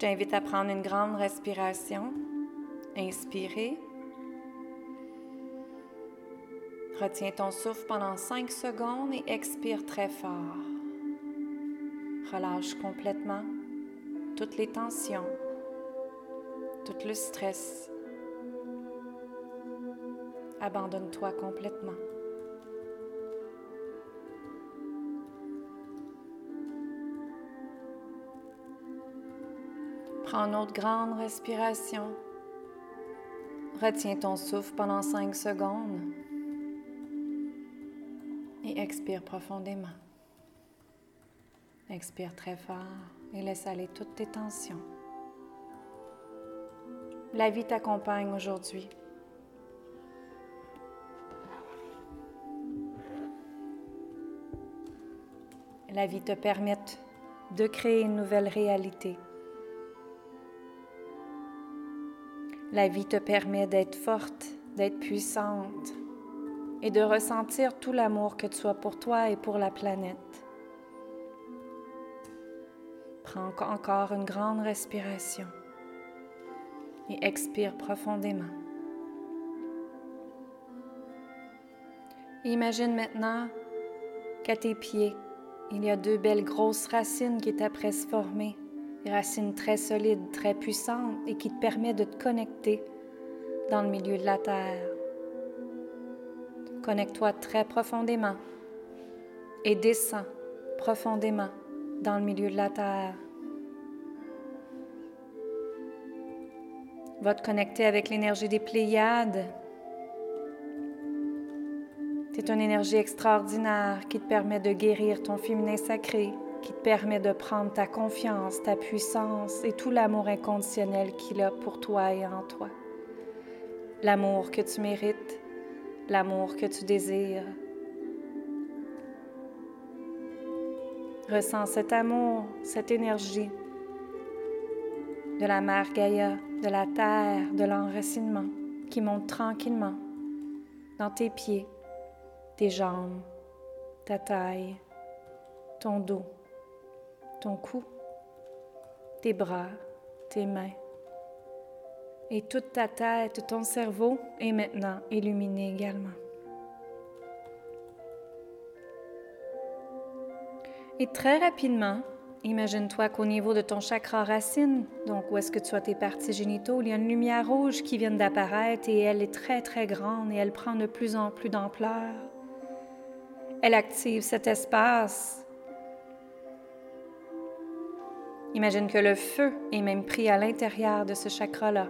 t'invite à prendre une grande respiration. Inspirez. Retiens ton souffle pendant 5 secondes et expire très fort. Relâche complètement toutes les tensions, tout le stress. Abandonne-toi complètement. Prends une autre grande respiration. Retiens ton souffle pendant 5 secondes et expire profondément. Expire très fort et laisse aller toutes tes tensions. La vie t'accompagne aujourd'hui. La vie te permet de créer une nouvelle réalité. La vie te permet d'être forte, d'être puissante et de ressentir tout l'amour que tu as pour toi et pour la planète. Prends encore une grande respiration et expire profondément. Imagine maintenant qu'à tes pieds, il y a deux belles grosses racines qui t'apprêtent se former des racines très solides, très puissantes et qui te permettent de te connecter dans le milieu de la terre. Connecte-toi très profondément et descends profondément dans le milieu de la terre. Va te connecter avec l'énergie des Pléiades. C'est une énergie extraordinaire qui te permet de guérir ton féminin sacré, qui te permet de prendre ta confiance, ta puissance et tout l'amour inconditionnel qu'il a pour toi et en toi. L'amour que tu mérites, l'amour que tu désires. Ressens cet amour, cette énergie de la mère Gaïa, de la terre, de l'enracinement qui monte tranquillement dans tes pieds, tes jambes, ta taille, ton dos ton cou, tes bras, tes mains. Et toute ta tête, ton cerveau est maintenant illuminé également. Et très rapidement, imagine-toi qu'au niveau de ton chakra racine, donc où est-ce que tu as tes parties génitaux, il y a une lumière rouge qui vient d'apparaître et elle est très très grande et elle prend de plus en plus d'ampleur. Elle active cet espace Imagine que le feu est même pris à l'intérieur de ce chakra-là.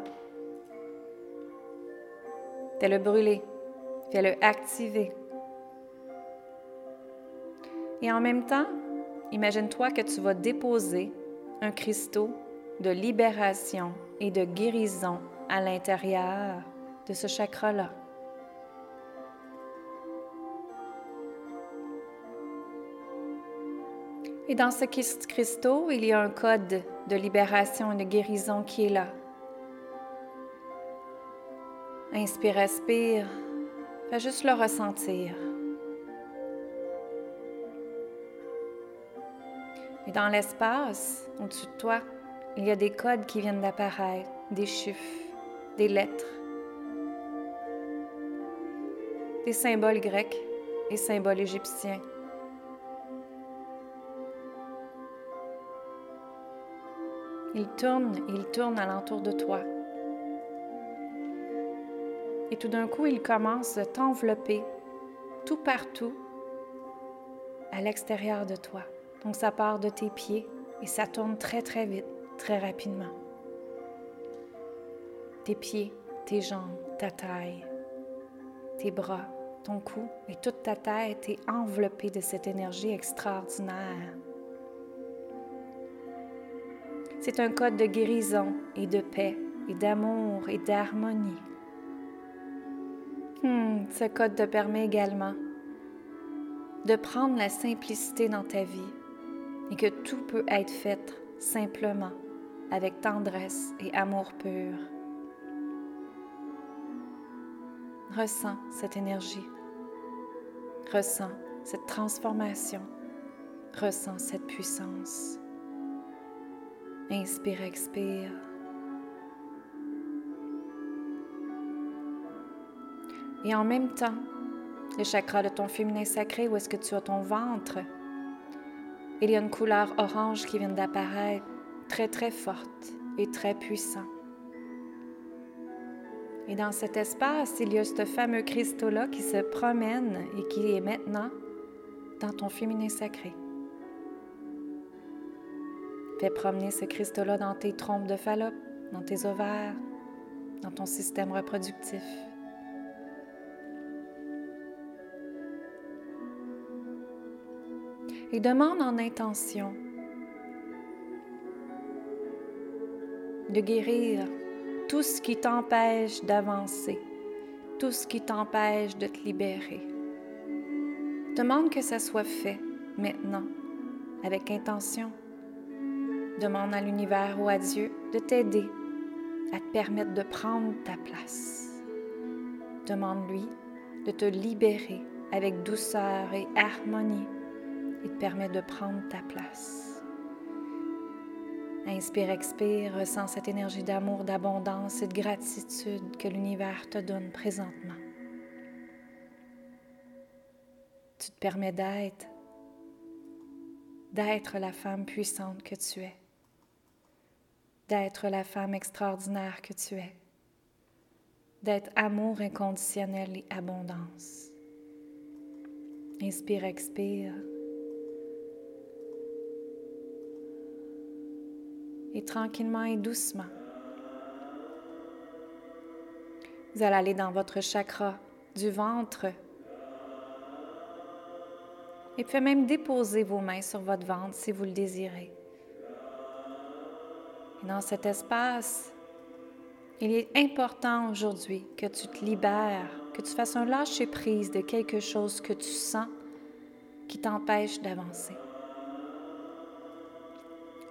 Fais-le brûler, fais-le activer. Et en même temps, imagine-toi que tu vas déposer un cristaux de libération et de guérison à l'intérieur de ce chakra-là. Et dans ce cristaux, il y a un code de libération et de guérison qui est là. Inspire, expire. Fais juste le ressentir. Et dans l'espace, au-dessus de toi, il y a des codes qui viennent d'apparaître, des chiffres, des lettres, des symboles grecs et symboles égyptiens. Il tourne, il tourne alentour de toi. Et tout d'un coup, il commence à t'envelopper tout partout à l'extérieur de toi. Donc ça part de tes pieds et ça tourne très très vite, très rapidement. Tes pieds, tes jambes, ta taille, tes bras, ton cou et toute ta tête est enveloppée de cette énergie extraordinaire. C'est un code de guérison et de paix et d'amour et d'harmonie. Hmm, ce code te permet également de prendre la simplicité dans ta vie et que tout peut être fait simplement avec tendresse et amour pur. Ressens cette énergie. Ressens cette transformation. Ressens cette puissance. Inspire, expire. Et en même temps, le chakra de ton féminin sacré, où est-ce que tu as ton ventre, il y a une couleur orange qui vient d'apparaître, très très forte et très puissante. Et dans cet espace, il y a ce fameux cristaux-là qui se promène et qui est maintenant dans ton féminin sacré. Fais promener ce cristaux-là dans tes trompes de Fallope, dans tes ovaires, dans ton système reproductif. Et demande en intention de guérir tout ce qui t'empêche d'avancer, tout ce qui t'empêche de te libérer. Demande que ça soit fait maintenant, avec intention. Demande à l'univers ou à Dieu de t'aider à te permettre de prendre ta place. Demande-lui de te libérer avec douceur et harmonie et te permettre de prendre ta place. Inspire, expire, ressens cette énergie d'amour, d'abondance et de gratitude que l'univers te donne présentement. Tu te permets d'être, d'être la femme puissante que tu es d'être la femme extraordinaire que tu es, d'être amour inconditionnel et abondance. Inspire, expire. Et tranquillement et doucement, vous allez aller dans votre chakra du ventre. Et puis même déposer vos mains sur votre ventre si vous le désirez. Dans cet espace, il est important aujourd'hui que tu te libères, que tu fasses un lâcher-prise de quelque chose que tu sens qui t'empêche d'avancer.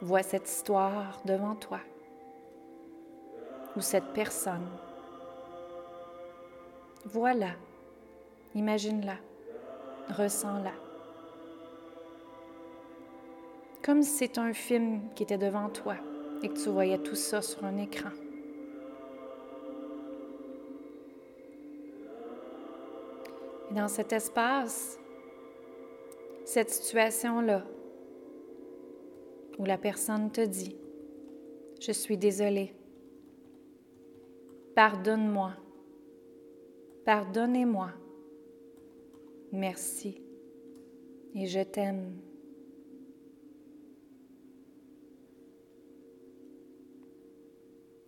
Vois cette histoire devant toi ou cette personne. Voilà, imagine-la, ressens-la. Comme si c'est un film qui était devant toi et que tu voyais tout ça sur un écran. Et dans cet espace, cette situation-là, où la personne te dit, je suis désolée, pardonne-moi, pardonnez-moi, merci et je t'aime.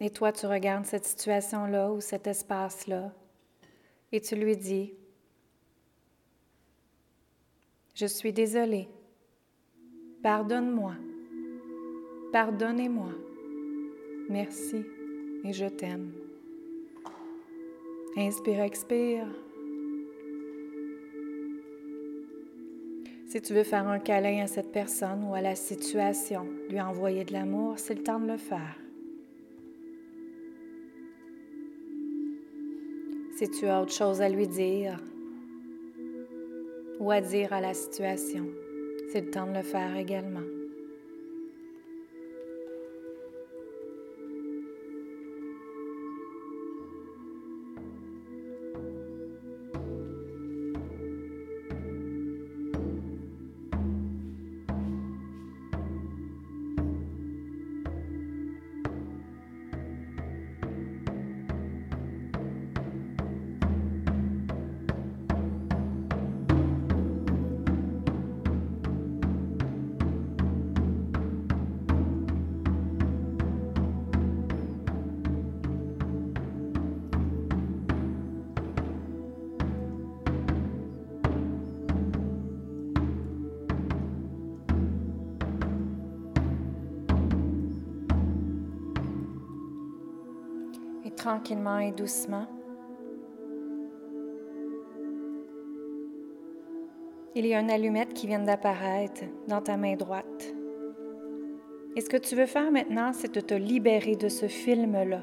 Et toi, tu regardes cette situation-là ou cet espace-là et tu lui dis, je suis désolée, pardonne-moi, pardonnez-moi, merci et je t'aime. Inspire, expire. Si tu veux faire un câlin à cette personne ou à la situation, lui envoyer de l'amour, c'est le temps de le faire. Si tu as autre chose à lui dire ou à dire à la situation, c'est le temps de le faire également. Tranquillement et doucement. Il y a une allumette qui vient d'apparaître dans ta main droite. Et ce que tu veux faire maintenant, c'est de te libérer de ce film-là.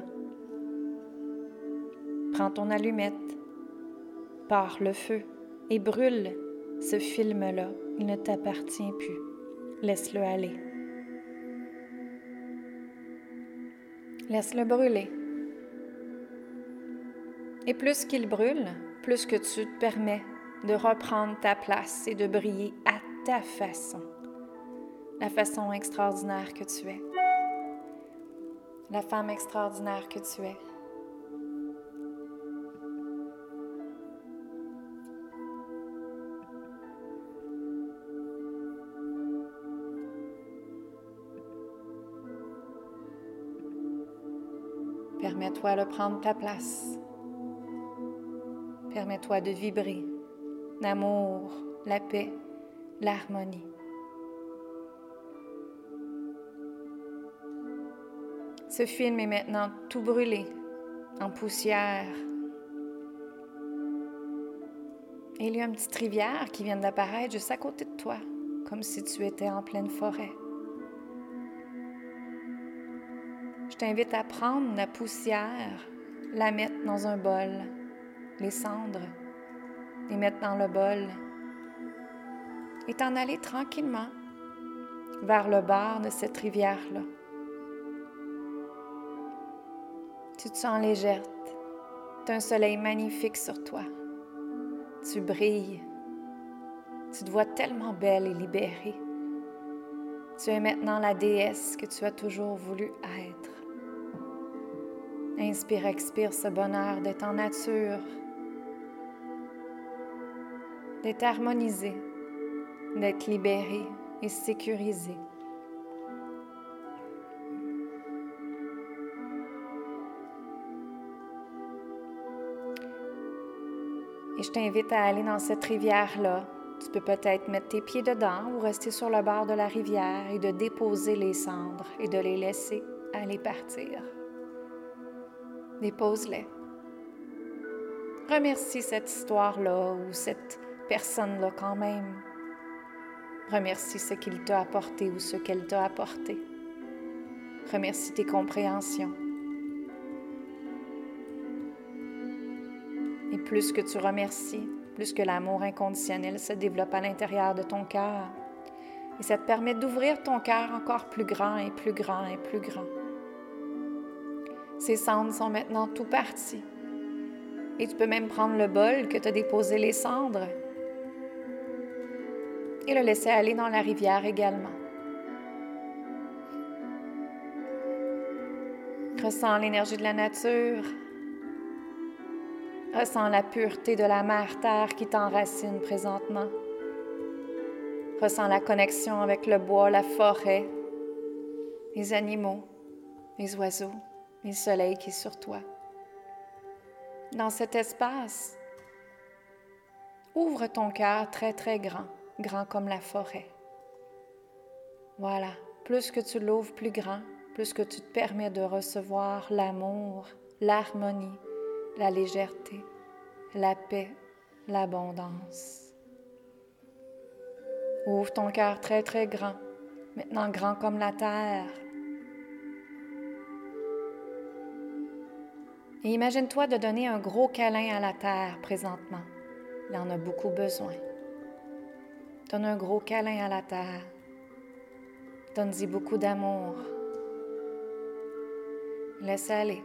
Prends ton allumette, pars le feu et brûle ce film-là. Il ne t'appartient plus. Laisse-le aller. Laisse-le brûler. Et plus qu'il brûle, plus que tu te permets de reprendre ta place et de briller à ta façon, la façon extraordinaire que tu es, la femme extraordinaire que tu es. Permets-toi de prendre ta place. Permets-toi de vibrer l'amour, la paix, l'harmonie. Ce film est maintenant tout brûlé, en poussière. Et il y a une petite rivière qui vient d'apparaître juste à côté de toi, comme si tu étais en pleine forêt. Je t'invite à prendre la poussière, la mettre dans un bol, les cendres, les mettre dans le bol et t'en aller tranquillement vers le bord de cette rivière-là. Tu te sens légère. Tu un soleil magnifique sur toi. Tu brilles. Tu te vois tellement belle et libérée. Tu es maintenant la déesse que tu as toujours voulu être. Inspire, expire ce bonheur d'être en nature, d'être harmonisé, d'être libéré et sécurisé. Et je t'invite à aller dans cette rivière-là. Tu peux peut-être mettre tes pieds dedans ou rester sur le bord de la rivière et de déposer les cendres et de les laisser aller partir dépose-les. Remercie cette histoire-là ou cette personne-là quand même. Remercie ce qu'il t'a apporté ou ce qu'elle t'a apporté. Remercie tes compréhensions. Et plus que tu remercies, plus que l'amour inconditionnel se développe à l'intérieur de ton cœur. Et ça te permet d'ouvrir ton cœur encore plus grand et plus grand et plus grand. Ces cendres sont maintenant tout parties. Et tu peux même prendre le bol que tu as déposé les cendres et le laisser aller dans la rivière également. Ressens l'énergie de la nature. Ressens la pureté de la mère terre qui t'enracine présentement. Ressens la connexion avec le bois, la forêt, les animaux, les oiseaux le soleil qui est sur toi. Dans cet espace, ouvre ton cœur très très grand, grand comme la forêt. Voilà, plus que tu l'ouvres plus grand, plus que tu te permets de recevoir l'amour, l'harmonie, la légèreté, la paix, l'abondance. Ouvre ton cœur très très grand, maintenant grand comme la terre, Et imagine-toi de donner un gros câlin à la terre présentement. Il en a beaucoup besoin. Donne un gros câlin à la terre. Donne-y beaucoup d'amour. Laisse aller.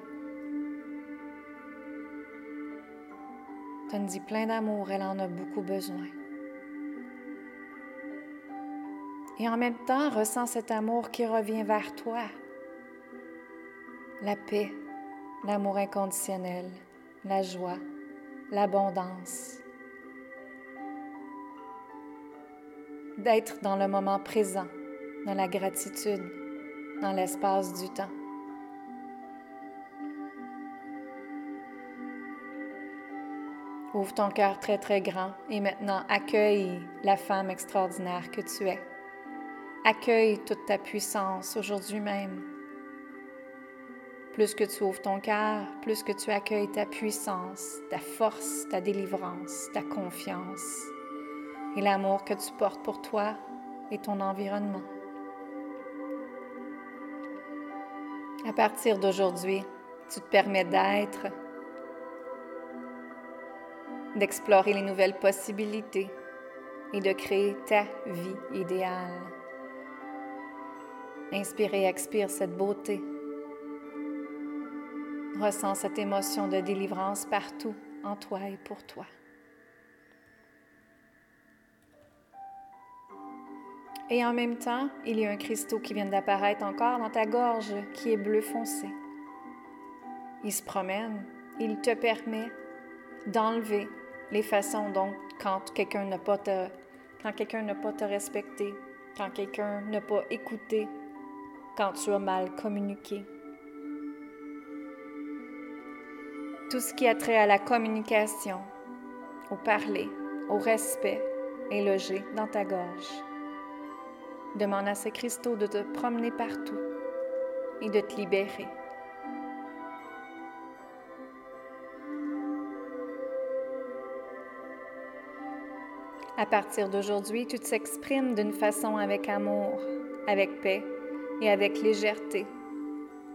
Donne-y plein d'amour, elle en a beaucoup besoin. Et en même temps, ressens cet amour qui revient vers toi. La paix, l'amour inconditionnel, la joie, l'abondance. D'être dans le moment présent, dans la gratitude, dans l'espace du temps. Ouvre ton cœur très très grand et maintenant accueille la femme extraordinaire que tu es. Accueille toute ta puissance aujourd'hui même plus que tu ouvres ton cœur, plus que tu accueilles ta puissance, ta force, ta délivrance, ta confiance et l'amour que tu portes pour toi et ton environnement. À partir d'aujourd'hui, tu te permets d'être, d'explorer les nouvelles possibilités et de créer ta vie idéale. Inspire et expire cette beauté Ressens cette émotion de délivrance partout en toi et pour toi. Et en même temps, il y a un cristaux qui vient d'apparaître encore dans ta gorge qui est bleu foncé. Il se promène, il te permet d'enlever les façons dont quand quelqu'un n'a pas te, quand quelqu'un n'a pas te respecté, quand quelqu'un n'a pas écouté, quand tu as mal communiqué. Tout ce qui a trait à la communication, au parler, au respect est logé dans ta gorge. Demande à ces cristaux de te promener partout et de te libérer. À partir d'aujourd'hui, tu t'exprimes d'une façon avec amour, avec paix et avec légèreté.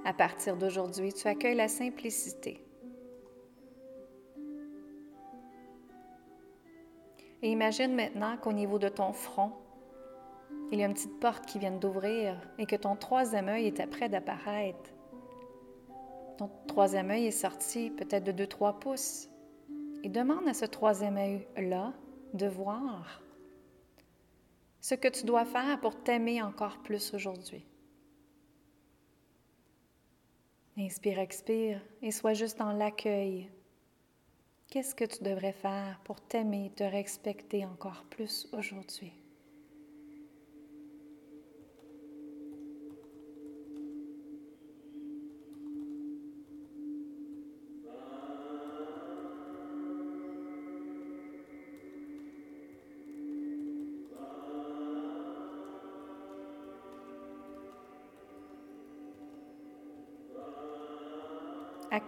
À partir d'aujourd'hui, tu accueilles la simplicité. Et imagine maintenant qu'au niveau de ton front, il y a une petite porte qui vient d'ouvrir et que ton troisième œil est près d'apparaître. Ton troisième œil est sorti peut-être de 2-3 pouces. Et demande à ce troisième œil-là de voir ce que tu dois faire pour t'aimer encore plus aujourd'hui. Inspire, expire et sois juste dans l'accueil. Qu'est-ce que tu devrais faire pour t'aimer, te respecter encore plus aujourd'hui?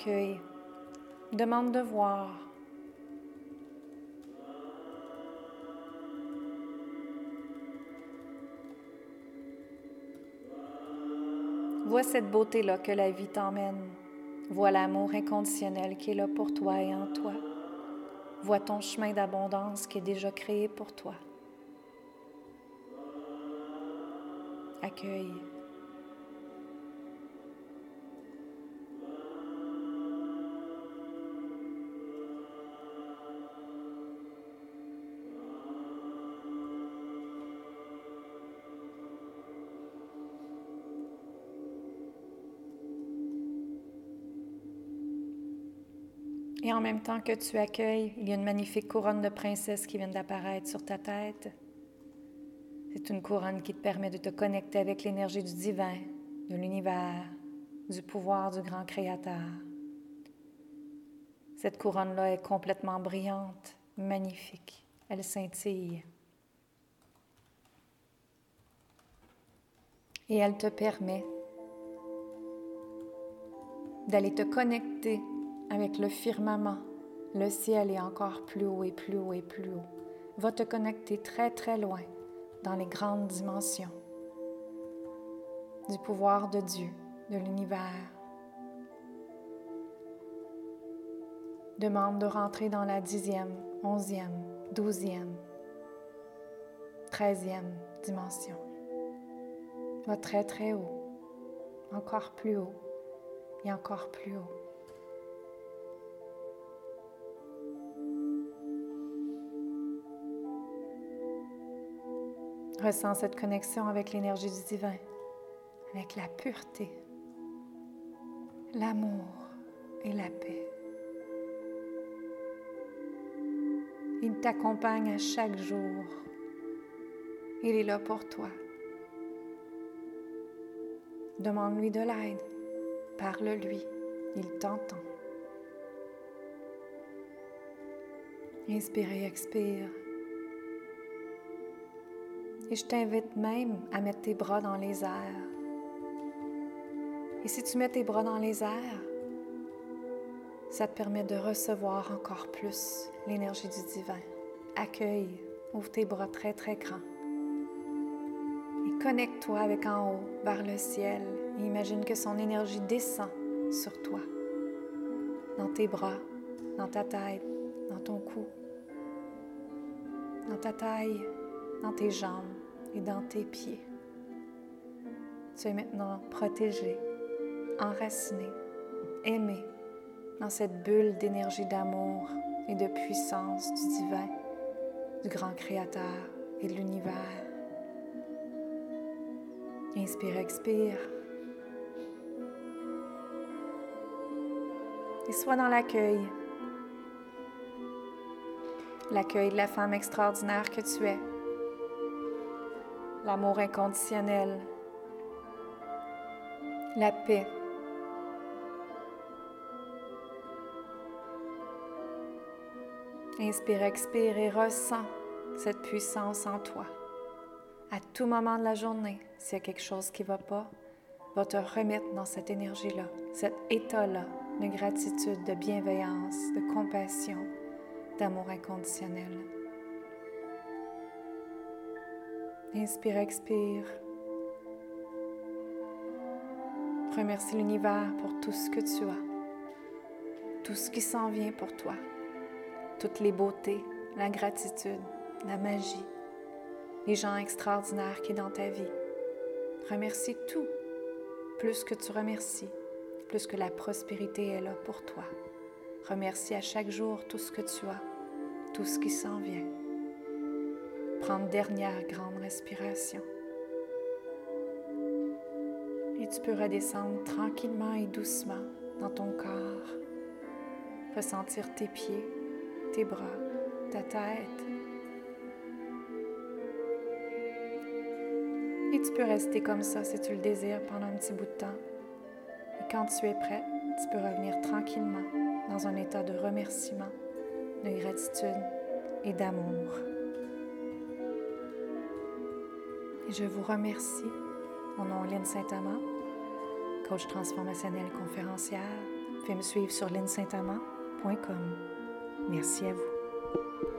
Accueille. Demande de voir. Vois cette beauté-là que la vie t'emmène. Vois l'amour inconditionnel qui est là pour toi et en toi. Vois ton chemin d'abondance qui est déjà créé pour toi. Accueille. En même temps que tu accueilles, il y a une magnifique couronne de princesse qui vient d'apparaître sur ta tête. C'est une couronne qui te permet de te connecter avec l'énergie du divin, de l'univers, du pouvoir du grand créateur. Cette couronne-là est complètement brillante, magnifique. Elle scintille. Et elle te permet d'aller te connecter avec le firmament. Le ciel est encore plus haut et plus haut et plus haut. Va te connecter très très loin dans les grandes dimensions du pouvoir de Dieu, de l'univers. Demande de rentrer dans la dixième, onzième, douzième, treizième dimension. Va très très haut, encore plus haut et encore plus haut. Ressens cette connexion avec l'énergie du divin, avec la pureté, l'amour et la paix. Il t'accompagne à chaque jour. Il est là pour toi. Demande-lui de l'aide. Parle-lui. Il t'entend. Inspire et expire. Et je t'invite même à mettre tes bras dans les airs. Et si tu mets tes bras dans les airs, ça te permet de recevoir encore plus l'énergie du divin. Accueille, ouvre tes bras très très grands. Et connecte-toi avec en haut, vers le ciel. Et imagine que son énergie descend sur toi, dans tes bras, dans ta tête, dans ton cou, dans ta taille, dans tes jambes et dans tes pieds. Tu es maintenant protégé, enraciné, aimé dans cette bulle d'énergie d'amour et de puissance du divin, du grand créateur et de l'univers. Inspire, expire. Et sois dans l'accueil. L'accueil de la femme extraordinaire que tu es. L'amour inconditionnel. La paix. Inspire, expire et ressens cette puissance en toi. À tout moment de la journée, s'il y a quelque chose qui ne va pas, va te remettre dans cette énergie-là, cet état-là de gratitude, de bienveillance, de compassion, d'amour inconditionnel. Inspire, expire. Remercie l'univers pour tout ce que tu as, tout ce qui s'en vient pour toi, toutes les beautés, la gratitude, la magie, les gens extraordinaires qui sont dans ta vie. Remercie tout, plus que tu remercies, plus que la prospérité est là pour toi. Remercie à chaque jour tout ce que tu as, tout ce qui s'en vient. Prends une dernière grande respiration. Et tu peux redescendre tranquillement et doucement dans ton corps. Ressentir tes pieds, tes bras, ta tête, Et tu peux rester comme ça si tu le désires pendant un petit bout de temps. Et quand tu es prêt, tu peux revenir tranquillement dans un état de remerciement, de gratitude et d'amour. Et je vous remercie. Mon nom est Lynne Saint-Amand, coach transformationnel conférencière. Faites me suivre sur linsaintamand.com. Merci à vous.